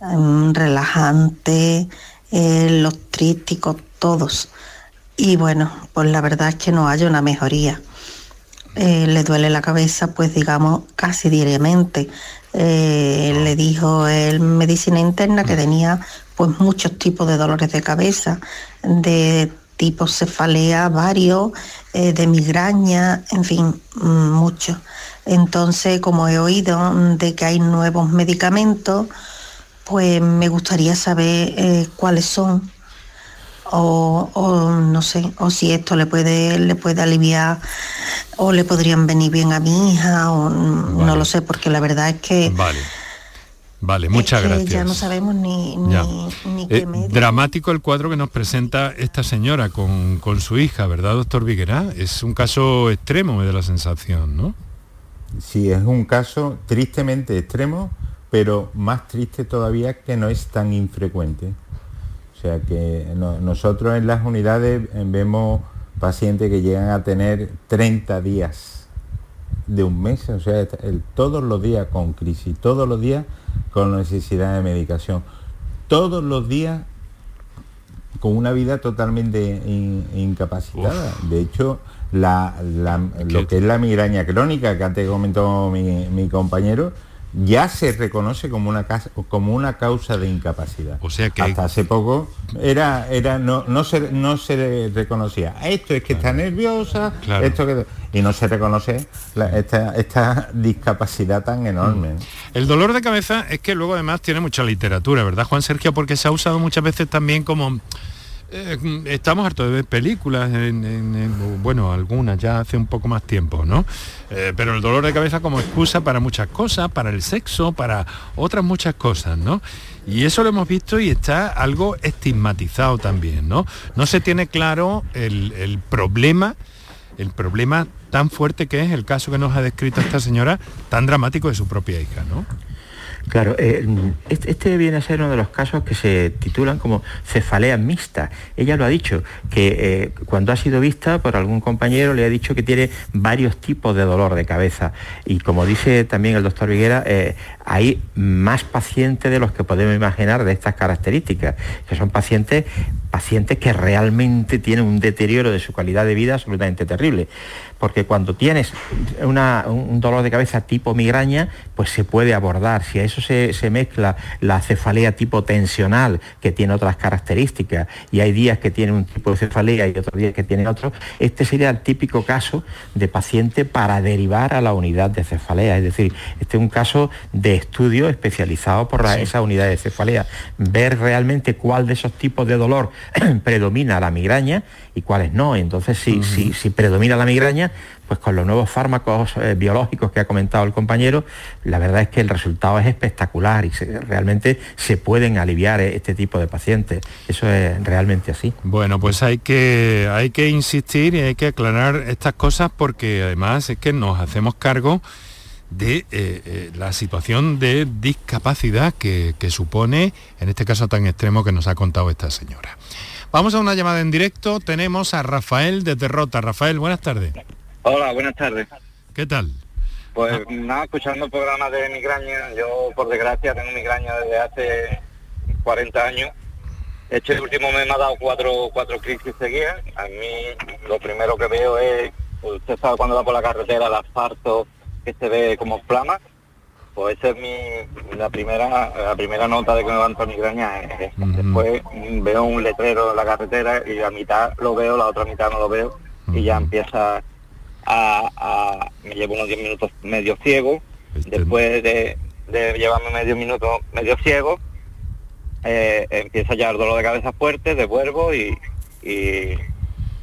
Mm, relajante, los trísticos, todos y bueno, pues la verdad es que no hay una mejoría. Eh, le duele la cabeza, pues digamos, casi diariamente. Eh, le dijo el medicina interna que tenía pues muchos tipos de dolores de cabeza, de tipo cefalea, varios, eh, de migraña, en fin, mm, muchos. Entonces, como he oído de que hay nuevos medicamentos, pues me gustaría saber cuáles son o, no sé, o si esto le puede, le puede aliviar o le podrían venir bien a mi hija, o no lo sé, porque la verdad es que... Vale. Vale, muchas gracias. Ya no sabemos ni, ni, qué eh, Dramático el cuadro que nos presenta esta señora con, con su hija, ¿verdad, doctor Viguera? Es un caso extremo, de la sensación, ¿no? Sí, es un caso tristemente extremo, pero más triste todavía que no es tan infrecuente. O sea que nosotros en las unidades eh, vemos pacientes que llegan a tener 30 días de un mes, o sea, todos los días con crisis, todos los días con necesidad de medicación, todos los días con una vida totalmente incapacitada. De hecho, lo que es la migraña crónica que antes comentó mi compañero, ya se reconoce como una, como una causa de incapacidad. O sea que hasta hace poco era, era no, no, se, no se reconocía. Esto es que está nerviosa, esto que y no se reconoce esta, discapacidad tan enorme. Mm. El dolor de cabeza es que luego además tiene mucha literatura, ¿verdad, Juan Sergio? Porque se ha usado muchas veces también como eh, estamos hartos de ver películas, en, bueno, algunas ya hace un poco más tiempo, ¿no? Eh, pero el dolor de cabeza como excusa para muchas cosas, para el sexo, para otras muchas cosas, ¿no? Y eso lo hemos visto y está algo estigmatizado también, ¿no? No se tiene claro el problema, el problema tan fuerte que es el caso que nos ha descrito esta señora, tan dramático de su propia hija, ¿no? Claro, eh, este, viene a ser uno de los casos que se titulan como cefalea mixta. Ella lo ha dicho, que eh, cuando ha sido vista por algún compañero le ha dicho que tiene varios tipos de dolor de cabeza. Y como dice también el doctor Viguera, eh, hay más pacientes de los que podemos imaginar de estas características, que son pacientes, pacientes que realmente tienen un deterioro de su calidad de vida absolutamente terrible porque cuando tienes un dolor de cabeza tipo migraña, pues se puede abordar. Si a eso se, mezcla la cefalea tipo tensional, que tiene otras características, y hay días que tiene un tipo de cefalea y otros días que tiene otro, este sería el típico caso de paciente para derivar a la unidad de cefalea. Es decir, este es un caso de estudio especializado por esa unidad de cefalea. Ver realmente cuál de esos tipos de dolor predomina la migraña y cuáles no. Entonces, si, si, predomina la migraña, pues con los nuevos fármacos eh, biológicos que ha comentado el compañero, la verdad es que el resultado es espectacular y realmente se pueden aliviar eh, este tipo de pacientes. Eso es realmente así. Bueno, pues hay que, hay que insistir y hay que aclarar estas cosas porque además es que nos hacemos cargo de eh, la situación de discapacidad que, supone, en este caso tan extremo que nos ha contado esta señora. Vamos a una llamada en directo. Tenemos a Rafael de Derrota. Rafael, buenas tardes. Hola, buenas tardes. ¿Qué tal? Pues nada, escuchando el programa de migraña. Yo, por desgracia, tengo migraña desde hace 40 años. Este último mes me ha dado cuatro, cuatro crisis seguidas. A mí lo primero que veo es, usted sabe cuando va por la carretera, el asfalto que se ve como flama pues esa es mi, la primera la primera nota de que me levanto migraña. Después veo un letrero en la carretera y la mitad lo veo, la otra mitad no lo veo y ya empieza a, me llevo unos 10 minutos medio ciego. Después de, llevarme medio minuto medio ciego, eh, empieza ya el dolor de cabeza fuerte, devuelvo y, y,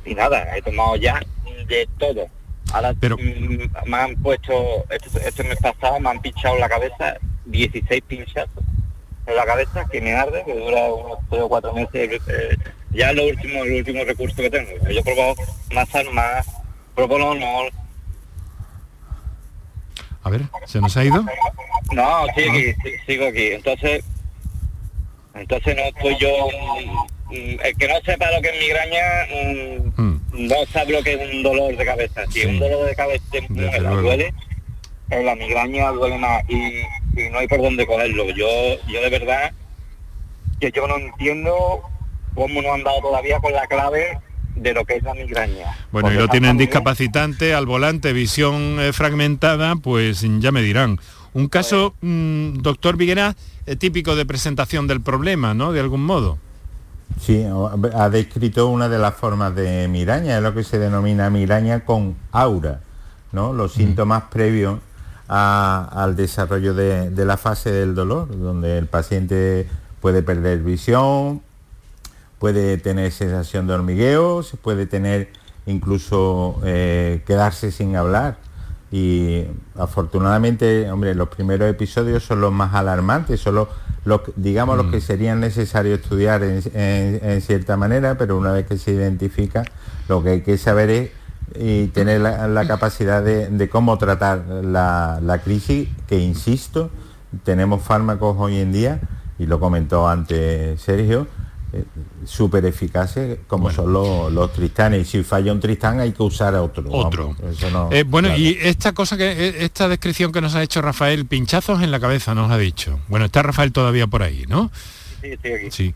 y nada, he tomado ya de todo Ahora Pero... Me han puesto, este, este, mes pasado me han pinchado la cabeza 16 pinchazos en la cabeza que me arde, que dura unos 3 o 4 meses. Eh, ya es lo último, el último recurso que tengo. Yo he probado más armas, proponolol. A ver, ¿se nos ha ido? No, sigo aquí, sigo aquí. Entonces, entonces no estoy yo Mm, el que no sepa lo que es migraña mm, hmm. no sabe lo que es un dolor de cabeza. Si un dolor de cabeza duele, en la migraña duele más y, no hay por dónde cogerlo. Yo, yo de verdad que yo no entiendo cómo no han dado todavía con la clave de lo que es la migraña. Bueno, y lo tienen discapacitante, al volante, visión eh, fragmentada, pues ya me dirán. Un caso, pues mm, doctor Viguera, eh, típico de presentación del problema, ¿no? De algún modo. Sí, ha descrito una de las formas de migraña, es lo que se denomina migraña con aura, ¿no? Los síntomas previos al desarrollo de, la fase del dolor, donde el paciente puede perder visión, puede tener sensación de hormigueo, se puede tener incluso eh, quedarse sin hablar. Y afortunadamente, hombre, los primeros episodios son los más alarmantes, son los digamos, lo que mm. serían necesarios estudiar en, cierta manera, pero una vez que se identifica, lo que hay que saber es y tener la, capacidad de, cómo tratar la, crisis, que insisto, tenemos fármacos hoy en día, y lo comentó antes Sergio, súper eficaces como son los, los, tristanes. Y si falla un tristán hay que usar otro otro. Eh, bueno y esta cosa que eh, esta descripción que nos ha hecho Rafael pinchazos en la cabeza nos ha dicho. Bueno está Rafael todavía por ahí no Sí, sí.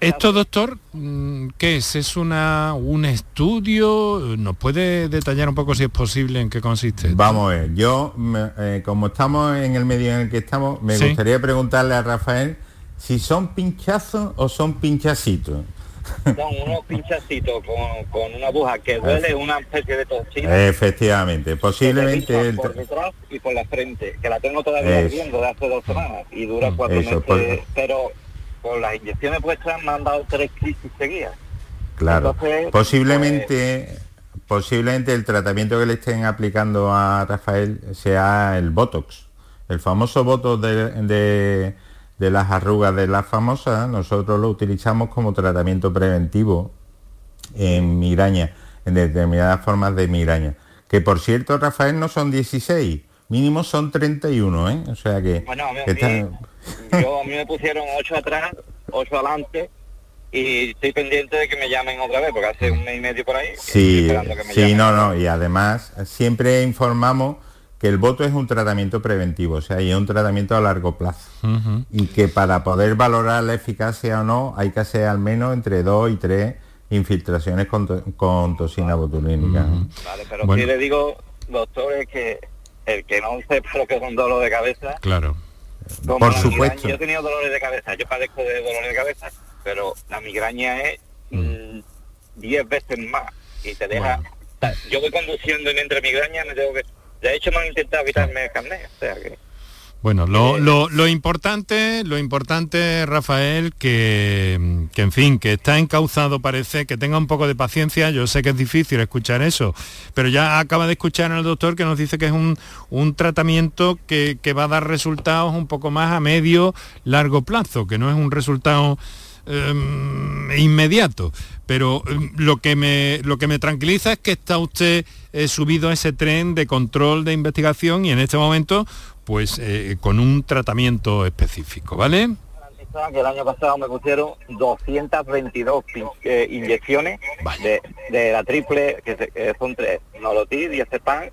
esto, doctor, mm, ¿qué es? ¿Es una, un estudio? ¿Nos puede detallar un poco si es posible en qué consiste? Vamos a ver, yo, como estamos en el medio en el que estamos, me gustaría preguntarle a Rafael si son pinchazos o son pinchacitos. Son unos pinchacitos con, una aguja que duele una especie de toxina. Efectivamente, posiblemente... Por detrás y por la frente, que la tengo todavía viendo de hace dos semanas y dura cuatro meses, pero con las inyecciones puestas me han dado tres crisis seguidas. Claro, posiblemente... Pues, posiblemente el tratamiento que le estén aplicando a Rafael sea el Botox. El famoso Botox de, de las arrugas de la famosa, nosotros lo utilizamos como tratamiento preventivo en migraña, en determinadas formas de migraña. Que por cierto, Rafael, no son 16, mínimo son 31, ¿eh? O sea que... Bueno, a mí, yo, a mí me pusieron 8 atrás, 8 adelante, y estoy pendiente de que me llamen otra vez, porque hace un mes y medio por ahí. Sí, sí, no, no, y además siempre informamos que el voto es un tratamiento preventivo, o sea, y es un tratamiento a largo plazo. Y que para poder valorar la eficacia o no, hay que hacer al menos entre dos y tres infiltraciones con, toxina botulínica. Vale, pero si le digo, doctor, es que el que no sepa lo que es un dolor de cabeza... Claro. Por supuesto. yo he tenido dolores de cabeza, yo padezco de dolores de cabeza, pero la migraña es 10 mm, veces más y te deja... Yo voy conduciendo y entre migrañas me tengo que de hecho, me han intentado quitarme el carnet, o sea que... Bueno, lo, lo, importante, lo importante, Rafael, que, que, en fin, que está encauzado parece, que tenga un poco de paciencia, yo sé que es difícil escuchar eso, pero ya acaba de escuchar al doctor que nos dice que es un, un tratamiento que, que, va a dar resultados un poco más a medio, largo plazo, que no es un resultado Em, inmediato. Pero em, lo, que me, lo que me tranquiliza es que está usted eh, subido a ese tren de control de investigación y en este momento, pues eh, con un tratamiento específico, ¿vale? que el año pasado me pusieron 222 eh, inyecciones de, la triple, que, son tres, nolotil, diazepam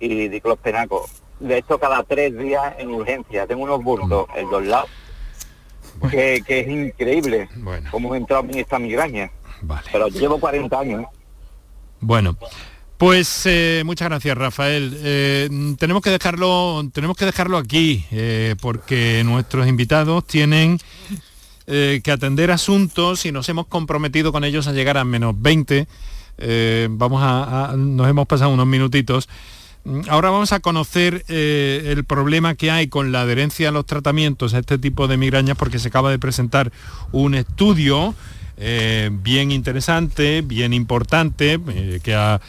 y diclospenaco. De hecho, cada tres días en urgencia. Tengo unos burtos en dos lados que, es increíble bueno. cómo he entrado en esta migraña. Pero llevo 40 años. ¿eh? Bueno. Pues eh, muchas gracias Rafael. Eh, tenemos que dejarlo, tenemos que dejarlo aquí porque nuestros invitados tienen que atender asuntos y nos hemos comprometido con ellos a llegar a menos 20. vamos a, nos hemos pasado unos minutitos. Ahora vamos a conocer eh, el problema que hay con la adherencia a los tratamientos a este tipo de migrañas porque se acaba de presentar un estudio eh, bien interesante, bien importante, eh, que ha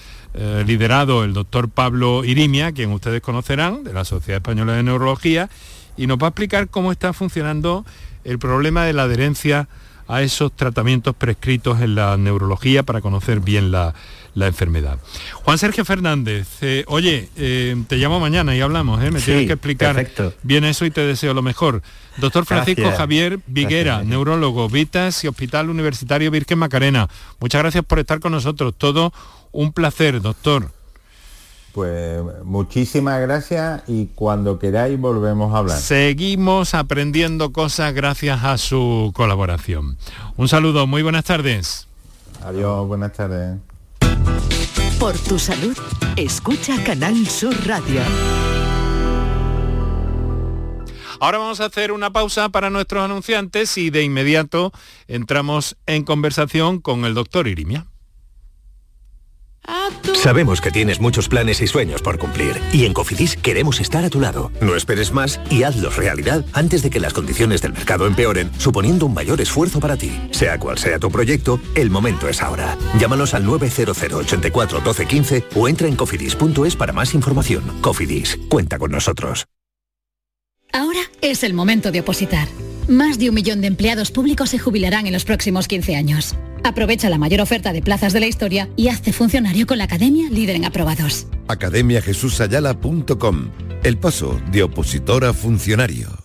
liderado el doctor Pablo Irimia, quien ustedes conocerán, de la Sociedad Española de Neurología, y nos va a explicar cómo está funcionando el problema de la adherencia a esos tratamientos prescritos en la neurología para conocer bien la, enfermedad. Juan Sergio Fernández, eh, oye, eh, te llamo mañana y hablamos, ¿eh? me tienes que explicar bien eso y te deseo lo mejor. Doctor Francisco Javier Viguera, neurólogo, Vitas y Hospital Universitario Virgen Macarena. Muchas gracias por estar con nosotros. Todo un placer, doctor. Pues muchísimas gracias y cuando queráis volvemos a hablar. Seguimos aprendiendo cosas gracias a su colaboración. Un saludo, muy buenas tardes. Adiós, buenas tardes. Por tu salud, escucha Canal Sur Radio. Ahora vamos a hacer una pausa para nuestros anunciantes y de inmediato entramos en conversación con el doctor Irimia. Sabemos que tienes muchos planes y sueños por cumplir y en Cofidis queremos estar a tu lado. No esperes más y hazlos realidad antes de que las condiciones del mercado empeoren, suponiendo un mayor esfuerzo para ti. Sea cual sea tu proyecto, el momento es ahora. Llámanos al 900 84 12 15 o entra en cofidis.es para más información. Cofidis, cuenta con nosotros. Ahora es el momento de opositar. Más de un millón de empleados públicos se jubilarán en los próximos 15 años. Aprovecha la mayor oferta de plazas de la historia y hazte funcionario con la Academia Líder en Aprobados. academiajesusayala.com El paso de opositor a funcionario.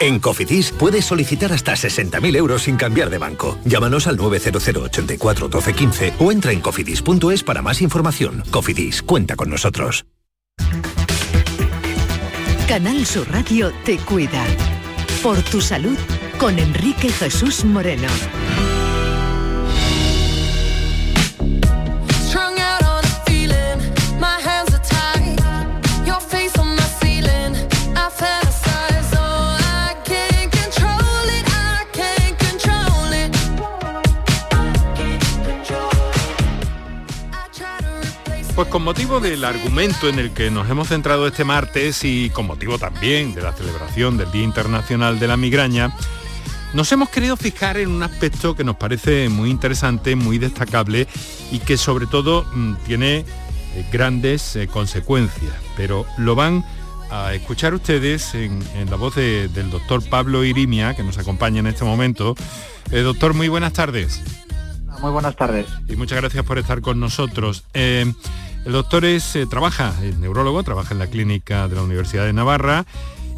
En Cofidis puedes solicitar hasta 60.000 euros sin cambiar de banco. Llámanos al 900 84 12 15 o entra en cofidis.es para más información. Cofidis, cuenta con nosotros. Canal Sur Radio te cuida. Por tu salud con Enrique Jesús Moreno. Con motivo del argumento en el que nos hemos centrado este martes y con motivo también de la celebración del Día Internacional de la Migraña, nos hemos querido fijar en un aspecto que nos parece muy interesante, muy destacable y que sobre todo mm, tiene eh, grandes eh, consecuencias, pero lo van a escuchar ustedes en, la voz del doctor Pablo Irimia, que nos acompaña en este momento. Eh, doctor, muy buenas tardes. Muy buenas tardes. Y muchas gracias por estar con nosotros. El doctor es, eh, trabaja, es neurólogo, trabaja en la clínica de la Universidad de Navarra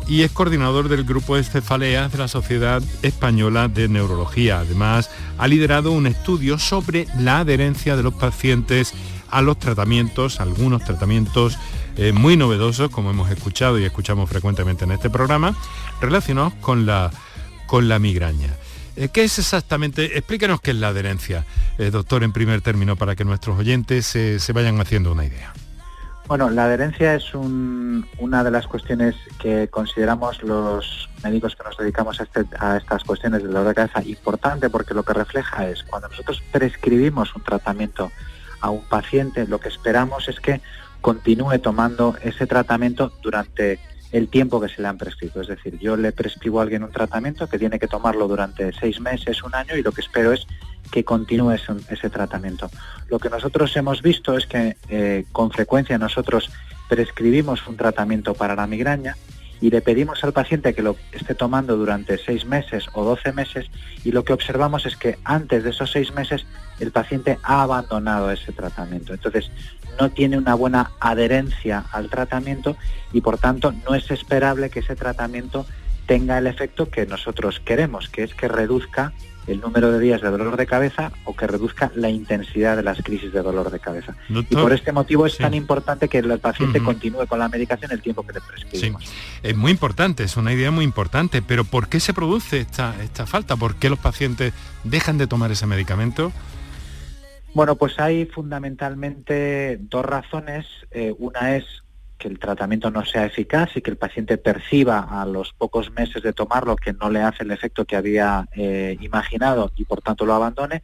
y es coordinador del grupo de cefaleas de la Sociedad Española de Neurología. Además, ha liderado un estudio sobre la adherencia de los pacientes a los tratamientos, algunos tratamientos eh, muy novedosos, como hemos escuchado y escuchamos frecuentemente en este programa, relacionados con la, con la migraña. Eh, ¿Qué es exactamente? Explícanos qué es la adherencia, eh, doctor, en primer término, para que nuestros oyentes se vayan haciendo una idea. Bueno, la adherencia es una de las cuestiones que consideramos los médicos que nos dedicamos a, este, a, estas cuestiones de dolor de cabeza importante porque lo que refleja es cuando nosotros prescribimos un tratamiento a un paciente, lo que esperamos es que continúe tomando ese tratamiento durante el tiempo que se le han prescrito. Es decir, yo le prescribo a alguien un tratamiento que tiene que tomarlo durante seis meses, un año, y lo que espero es que continúe ese, tratamiento. Lo que nosotros hemos visto es que eh, con frecuencia nosotros prescribimos un tratamiento para la migraña y le pedimos al paciente que lo esté tomando durante seis meses o doce meses y lo que observamos es que antes de esos seis meses el paciente ha abandonado ese tratamiento. Entonces, no tiene una buena adherencia al tratamiento y por tanto no es esperable que ese tratamiento tenga el efecto que nosotros queremos, que es que reduzca el número de días de dolor de cabeza o que reduzca la intensidad de las crisis de dolor de cabeza. y por este motivo es tan importante que el paciente continúe con la medicación el tiempo que le prescribimos. Es muy importante, es una idea muy importante, pero ¿por qué se produce esta, esta falta? ¿Por qué los pacientes dejan de tomar ese medicamento? Bueno, pues hay fundamentalmente dos razones. Eh, una es que el tratamiento no sea eficaz y que el paciente perciba a los pocos meses de tomarlo que no le hace el efecto que había eh, imaginado y por tanto lo abandone.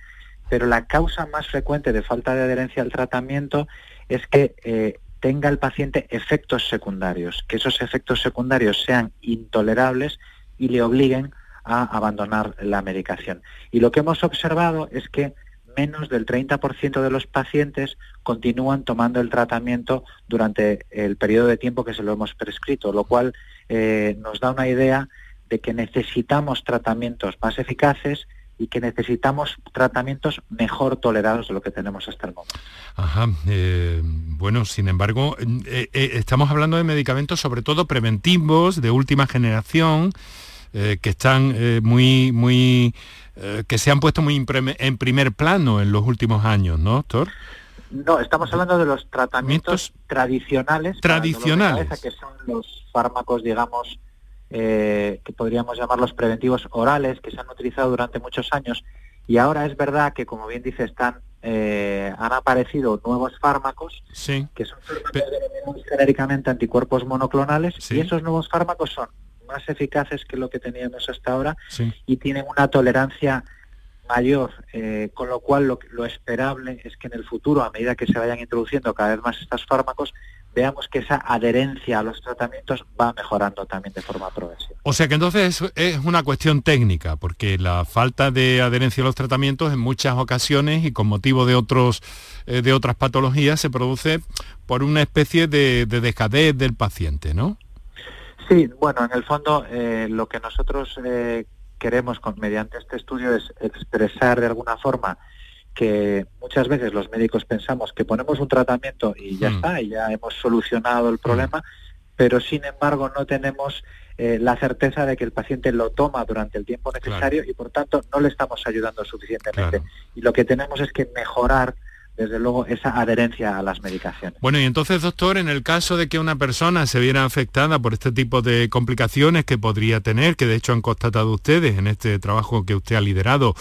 Pero la causa más frecuente de falta de adherencia al tratamiento es que eh, tenga el paciente efectos secundarios, que esos efectos secundarios sean intolerables y le obliguen a abandonar la medicación. Y lo que hemos observado es que menos del 30% de los pacientes continúan tomando el tratamiento durante el periodo de tiempo que se lo hemos prescrito, lo cual eh, nos da una idea de que necesitamos tratamientos más eficaces y que necesitamos tratamientos mejor tolerados de lo que tenemos hasta el momento. Ajá, eh, bueno, sin embargo, eh, estamos hablando de medicamentos sobre todo preventivos, de última generación, que están muy, muy eh, que se han puesto muy en primer plano en los últimos años, ¿no, doctor? No, estamos hablando de los tratamientos tradicionales. Tradicionales. que son los fármacos, digamos, eh, que podríamos llamarlos preventivos orales, que se han utilizado durante muchos años. Y ahora es verdad que, como bien dice, están, eh, han aparecido nuevos fármacos, que son genéricamente anticuerpos monoclonales, y esos nuevos fármacos son más eficaces que lo que teníamos hasta ahora y tienen una tolerancia mayor, eh, con lo cual lo, esperable es que en el futuro, a medida que se vayan introduciendo cada vez más estos fármacos, veamos que esa adherencia a los tratamientos va mejorando también de forma progresiva. O sea que entonces es una cuestión técnica, porque la falta de adherencia a los tratamientos en muchas ocasiones y con motivo de otros eh, de otras patologías se produce por una especie de, de del paciente, ¿no? Sí, bueno, en el fondo eh, lo que nosotros eh, queremos con, mediante este estudio es expresar de alguna forma que muchas veces los médicos pensamos que ponemos un tratamiento y ya hmm. está, y ya hemos solucionado el hmm. problema, pero sin embargo no tenemos eh, la certeza de que el paciente lo toma durante el tiempo necesario y por tanto no le estamos ayudando suficientemente. Y lo que tenemos es que mejorar desde luego esa adherencia a las medicaciones. Bueno, y entonces, doctor, en el caso de que una persona se viera afectada por este tipo de complicaciones que podría tener, que de hecho han constatado ustedes en este trabajo que usted ha liderado,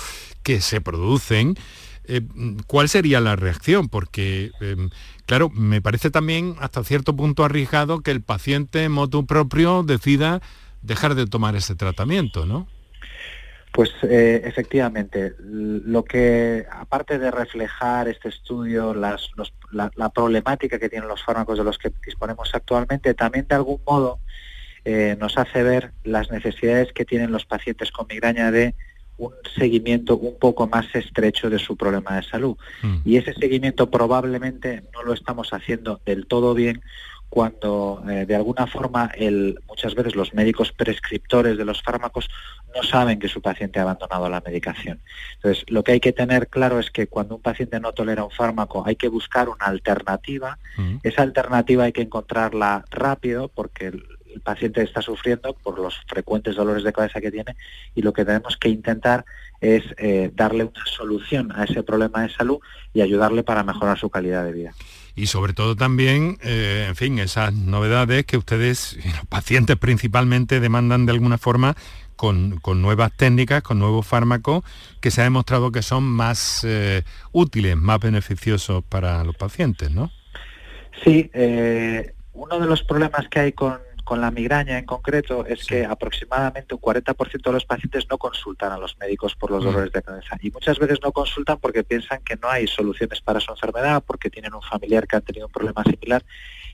que se producen, eh, ¿cuál sería la reacción? Porque, em, claro, me parece también hasta cierto punto arriesgado que el paciente motu propio decida dejar de tomar ese tratamiento, ¿no? Pues eh, efectivamente, lo que, aparte de reflejar este estudio la, problemática que tienen los fármacos de los que disponemos actualmente, también de algún modo eh, nos hace ver las necesidades que tienen los pacientes con migraña de un seguimiento un poco más estrecho de su problema de salud. Mm. Y ese seguimiento probablemente no lo estamos haciendo del todo bien cuando eh, de alguna forma el, muchas veces los médicos prescriptores de los fármacos no saben que su paciente ha abandonado la medicación. Entonces, lo que hay que tener claro es que cuando un paciente no tolera un fármaco hay que buscar una alternativa. Esa alternativa hay que encontrarla rápido porque el, el paciente está sufriendo por los frecuentes dolores de cabeza que tiene y lo que tenemos que intentar es eh, darle una solución a ese problema de salud y ayudarle para mejorar su calidad de vida. Y sobre todo también, eh, en fin, esas novedades que ustedes, los pacientes principalmente, demandan de alguna forma con, nuevas técnicas, con nuevos fármacos que se ha demostrado que son más eh, útiles, más beneficiosos para los pacientes, ¿no? Sí, uno de los problemas que hay con con la migraña en concreto es que aproximadamente un 40% de los pacientes no consultan a los médicos por los mm. dolores de cabeza y muchas veces no consultan porque piensan que no hay soluciones para su enfermedad, porque tienen un familiar que ha tenido un problema similar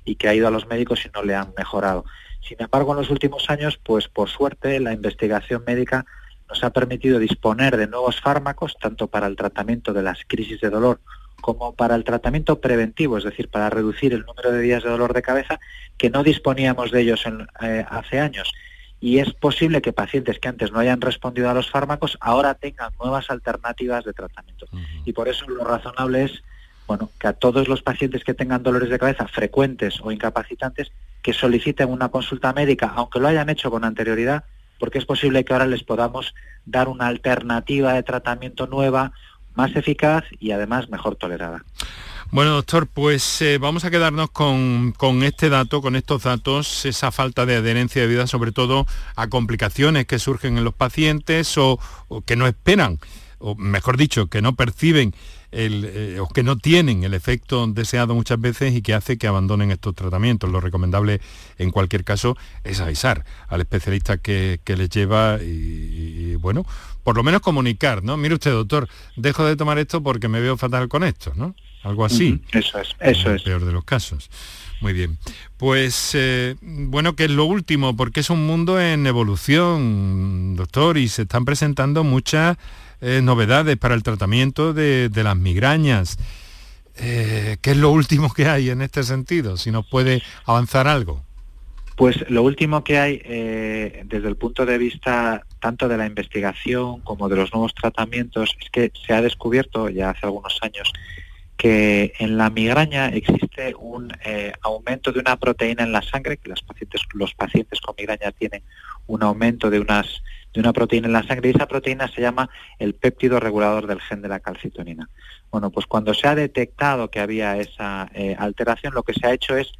y que ha ido a los médicos y no le han mejorado. Sin embargo, en los últimos años, pues por suerte, la investigación médica nos ha permitido disponer de nuevos fármacos, tanto para el tratamiento de las crisis de dolor como para el tratamiento preventivo, es decir, para reducir el número de días de dolor de cabeza, que no disponíamos de ellos eh, hace años. Y es posible que pacientes que antes no hayan respondido a los fármacos ahora tengan nuevas alternativas de tratamiento. Y por eso lo razonable es bueno, que a todos los pacientes que tengan dolores de cabeza frecuentes o incapacitantes, que soliciten una consulta médica, aunque lo hayan hecho con anterioridad, porque es posible que ahora les podamos dar una alternativa de tratamiento nueva más eficaz y además mejor tolerada. Bueno, doctor, pues eh, vamos a quedarnos con, este dato, con estos datos, esa falta de adherencia de vida, sobre todo a complicaciones que surgen en los pacientes o, que no esperan, o mejor dicho, que no perciben eh, o que no tienen el efecto deseado muchas veces y que hace que abandonen estos tratamientos. Lo recomendable en cualquier caso es avisar al especialista que, les lleva y, bueno, por lo menos comunicar, ¿no? Mire usted, doctor, dejo de tomar esto porque me veo fatal con esto, ¿no? Algo así. Eso es, eso es. El peor de los casos. Muy bien. Pues eh, bueno, que es lo último, porque es un mundo en evolución, doctor, y se están presentando muchas eh, novedades para el tratamiento de, las migrañas. Eh, ¿Qué es lo último que hay en este sentido? Si nos puede avanzar algo. Pues lo último que hay eh, desde el punto de vista tanto de la investigación como de los nuevos tratamientos es que se ha descubierto ya hace algunos años que en la migraña existe un aumento de una proteína en la sangre, que pacientes, los pacientes con migraña tienen un aumento de, unas, de una proteína en la sangre y esa proteína se llama el péptido regulador del gen de la calcitonina. Bueno, pues cuando se ha detectado que había esa eh, alteración, lo que se ha hecho es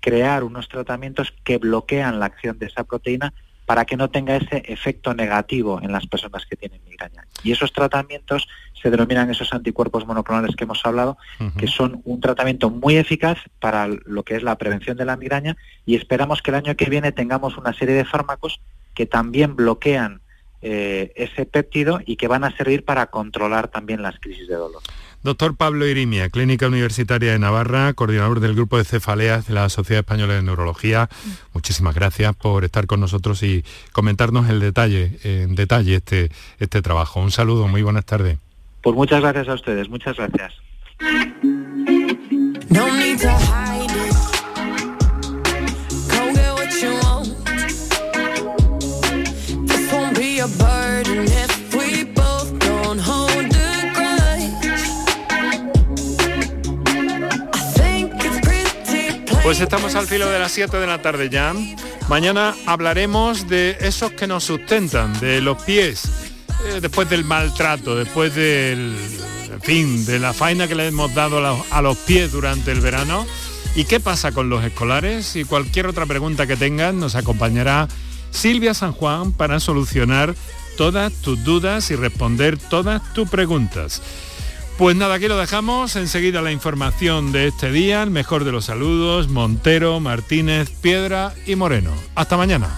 crear unos tratamientos que bloquean la acción de esa proteína para que no tenga ese efecto negativo en las personas que tienen migraña. Y esos tratamientos se denominan esos anticuerpos monoclonales que hemos hablado, que son un tratamiento muy eficaz para lo que es la prevención de la migraña y esperamos que el año que viene tengamos una serie de fármacos que también bloquean eh, ese péptido y que van a servir para controlar también las crisis de dolor. Doctor Pablo Irimia, Clínica Universitaria de Navarra, coordinador del Grupo de Cefaleas de la Sociedad Española de Neurología. Muchísimas gracias por estar con nosotros y comentarnos el detalle, en detalle este, este trabajo. Un saludo, muy buenas tardes. Pues muchas gracias a ustedes, muchas gracias. Pues estamos al filo de las 7 de la tarde ya. Mañana hablaremos de esos que nos sustentan, de los pies, eh, después del maltrato, después del fin, de la faena que le hemos dado a los pies durante el verano. ¿Y qué pasa con los escolares? Y cualquier otra pregunta que tengan nos acompañará Silvia San Juan para solucionar todas tus dudas y responder todas tus preguntas. Pues nada, aquí lo dejamos. Enseguida la información de este día, el mejor de los saludos, Montero, Martínez, Piedra y Moreno. Hasta mañana.